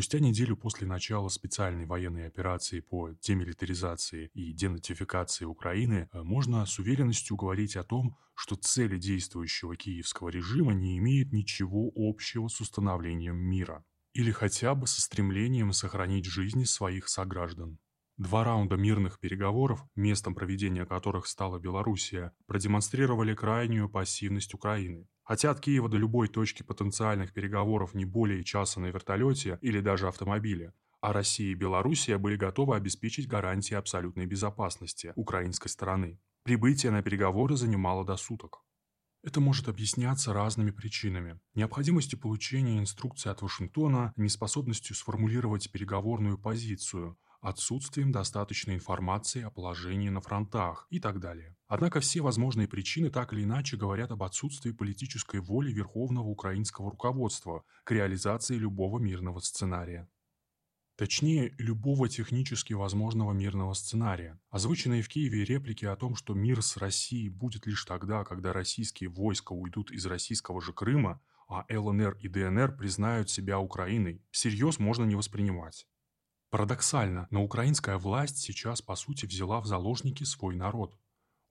Спустя неделю после начала специальной военной операции по демилитаризации и денатификации Украины э, можно с уверенностью говорить о том, что цели действующего киевского режима не имеют ничего общего с установлением мира или хотя бы со стремлением сохранить жизни своих сограждан. Два раунда мирных переговоров, местом проведения которых стала Белоруссия, продемонстрировали крайнюю пассивность Украины. Хотя от Киева до любой точки потенциальных переговоров не более часа на вертолете или даже автомобиле, а Россия и Белоруссия были готовы обеспечить гарантии абсолютной безопасности украинской стороны. Прибытие на переговоры занимало до суток. Это может объясняться разными причинами. Необходимостью получения инструкции от Вашингтона, неспособностью сформулировать переговорную позицию, отсутствием достаточной информации о положении на фронтах и так далее. Однако все возможные причины так или иначе говорят об отсутствии политической воли верховного украинского руководства к реализации любого мирного сценария. Точнее, любого технически возможного мирного сценария. Озвученные в Киеве реплики о том, что мир с Россией будет лишь тогда, когда российские войска уйдут из российского же Крыма, а ЛНР и ДНР признают себя Украиной, всерьез можно не воспринимать. Парадоксально, но украинская власть сейчас по сути взяла в заложники свой народ.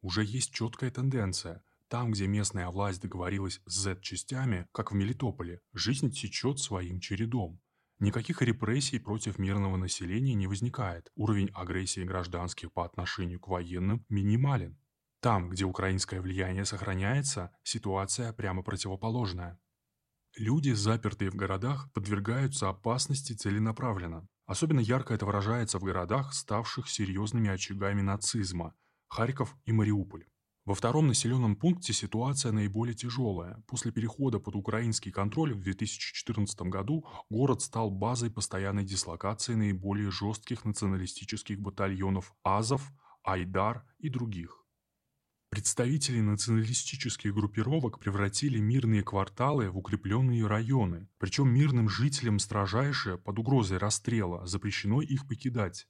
Уже есть четкая тенденция. Там, где местная власть договорилась с Z-частями, как в Мелитополе, жизнь течет своим чередом. Никаких репрессий против мирного населения не возникает. Уровень агрессии гражданских по отношению к военным минимален. Там, где украинское влияние сохраняется, ситуация прямо противоположная. Люди, запертые в городах, подвергаются опасности целенаправленно. Особенно ярко это выражается в городах, ставших серьезными очагами нацизма – Харьков и Мариуполь. Во втором населенном пункте ситуация наиболее тяжелая. После перехода под украинский контроль в 2014 году город стал базой постоянной дислокации наиболее жестких националистических батальонов Азов, Айдар и других. Представители националистических группировок превратили мирные кварталы в укрепленные районы, причем мирным жителям строжайше, под угрозой расстрела, запрещено их покидать.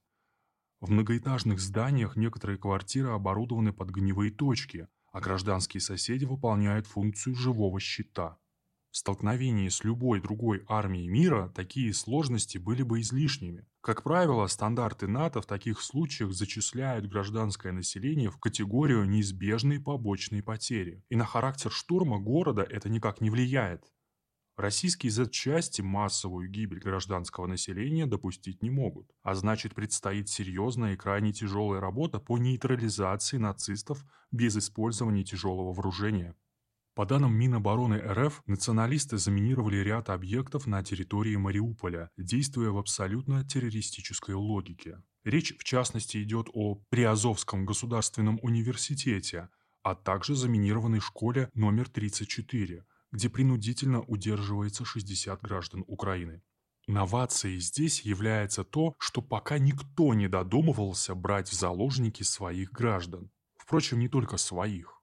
В многоэтажных зданиях некоторые квартиры оборудованы под гневые точки, а гражданские соседи выполняют функцию живого щита. В столкновении с любой другой армией мира такие сложности были бы излишними. Как правило, стандарты НАТО в таких случаях зачисляют гражданское население в категорию неизбежной побочной потери. И на характер штурма города это никак не влияет. Российские Z-части массовую гибель гражданского населения допустить не могут, а значит предстоит серьезная и крайне тяжелая работа по нейтрализации нацистов без использования тяжелого вооружения. По данным Минобороны РФ, националисты заминировали ряд объектов на территории Мариуполя, действуя в абсолютно террористической логике. Речь, в частности, идет о Приазовском государственном университете, а также заминированной школе номер 34, где принудительно удерживается 60 граждан Украины. Новацией здесь является то, что пока никто не додумывался брать в заложники своих граждан. Впрочем, не только своих.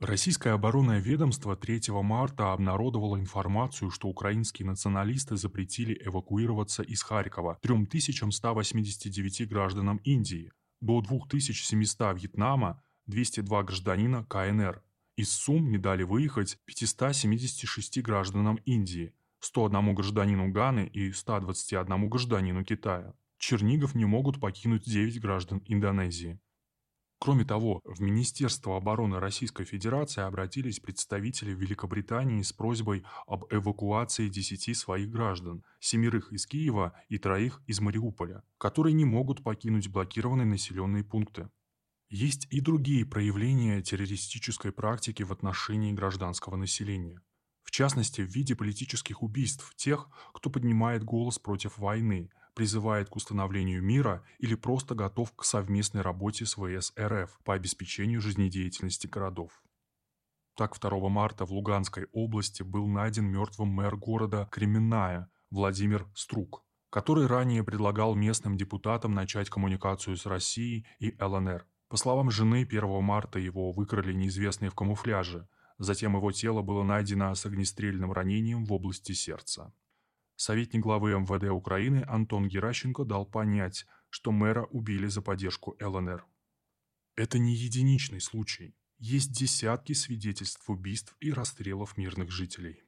Российское оборонное ведомство 3 марта обнародовало информацию, что украинские националисты запретили эвакуироваться из Харькова 3189 гражданам Индии, до 2700 Вьетнама, 202 гражданина КНР, из сумм не дали выехать 576 гражданам Индии, 101 гражданину Ганы и 121 гражданину Китая. Чернигов не могут покинуть 9 граждан Индонезии. Кроме того, в Министерство обороны Российской Федерации обратились представители Великобритании с просьбой об эвакуации 10 своих граждан, семерых из Киева и троих из Мариуполя, которые не могут покинуть блокированные населенные пункты. Есть и другие проявления террористической практики в отношении гражданского населения. В частности, в виде политических убийств тех, кто поднимает голос против войны, призывает к установлению мира или просто готов к совместной работе с ВС РФ по обеспечению жизнедеятельности городов. Так, 2 марта в Луганской области был найден мертвым мэр города Кременная Владимир Струк, который ранее предлагал местным депутатам начать коммуникацию с Россией и ЛНР. По словам жены, 1 марта его выкрали неизвестные в камуфляже. Затем его тело было найдено с огнестрельным ранением в области сердца. Советник главы МВД Украины Антон Геращенко дал понять, что мэра убили за поддержку ЛНР. Это не единичный случай. Есть десятки свидетельств убийств и расстрелов мирных жителей.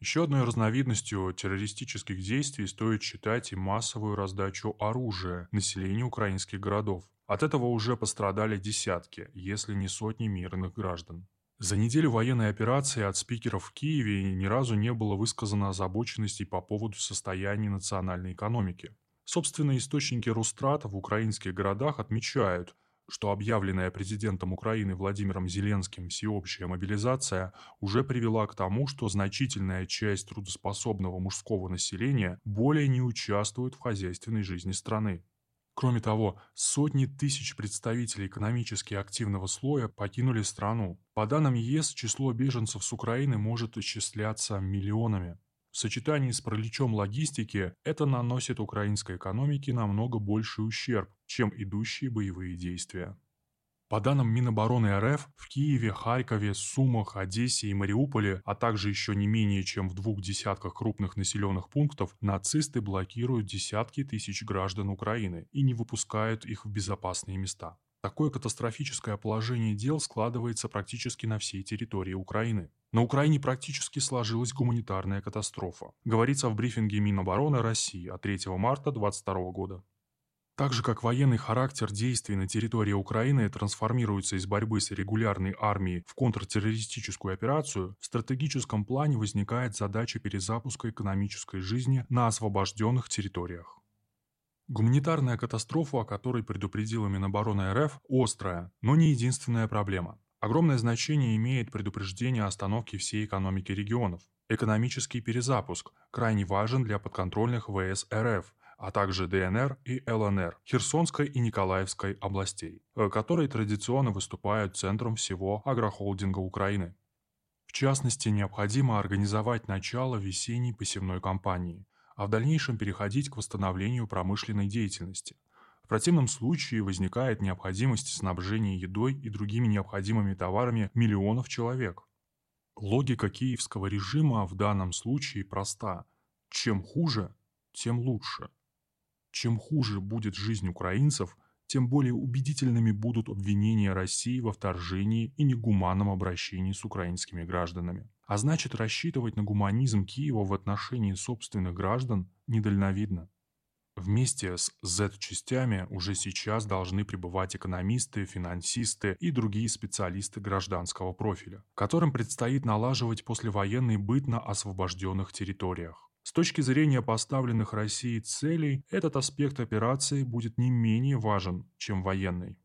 Еще одной разновидностью террористических действий стоит считать и массовую раздачу оружия населению украинских городов. От этого уже пострадали десятки, если не сотни мирных граждан. За неделю военной операции от спикеров в Киеве ни разу не было высказано озабоченностей по поводу состояния национальной экономики. Собственные источники Рустрата в украинских городах отмечают, что объявленная президентом Украины Владимиром Зеленским всеобщая мобилизация уже привела к тому, что значительная часть трудоспособного мужского населения более не участвует в хозяйственной жизни страны. Кроме того, сотни тысяч представителей экономически активного слоя покинули страну. По данным ЕС, число беженцев с Украины может исчисляться миллионами. В сочетании с параличом логистики это наносит украинской экономике намного больший ущерб, чем идущие боевые действия. По данным Минобороны РФ, в Киеве, Харькове, Сумах, Одессе и Мариуполе, а также еще не менее чем в двух десятках крупных населенных пунктов, нацисты блокируют десятки тысяч граждан Украины и не выпускают их в безопасные места. Такое катастрофическое положение дел складывается практически на всей территории Украины. На Украине практически сложилась гуманитарная катастрофа, говорится в брифинге Минобороны России от 3 марта 2022 года. Так же, как военный характер действий на территории Украины трансформируется из борьбы с регулярной армией в контртеррористическую операцию, в стратегическом плане возникает задача перезапуска экономической жизни на освобожденных территориях. Гуманитарная катастрофа, о которой предупредила Минобороны РФ, острая, но не единственная проблема. Огромное значение имеет предупреждение остановки всей экономики регионов. Экономический перезапуск крайне важен для подконтрольных ВС РФ, а также ДНР и ЛНР, Херсонской и Николаевской областей, э, которые традиционно выступают центром всего агрохолдинга Украины. В частности, необходимо организовать начало весенней посевной кампании, а в дальнейшем переходить к восстановлению промышленной деятельности. В противном случае возникает необходимость снабжения едой и другими необходимыми товарами миллионов человек. Логика киевского режима в данном случае проста. Чем хуже, тем лучше. Чем хуже будет жизнь украинцев, тем более убедительными будут обвинения России во вторжении и негуманном обращении с украинскими гражданами. А значит, рассчитывать на гуманизм Киева в отношении собственных граждан недальновидно. Вместе с Z-частями уже сейчас должны пребывать экономисты, финансисты и другие специалисты гражданского профиля, которым предстоит налаживать послевоенный быт на освобожденных территориях. С точки зрения поставленных Россией целей, этот аспект операции будет не менее важен, чем военный.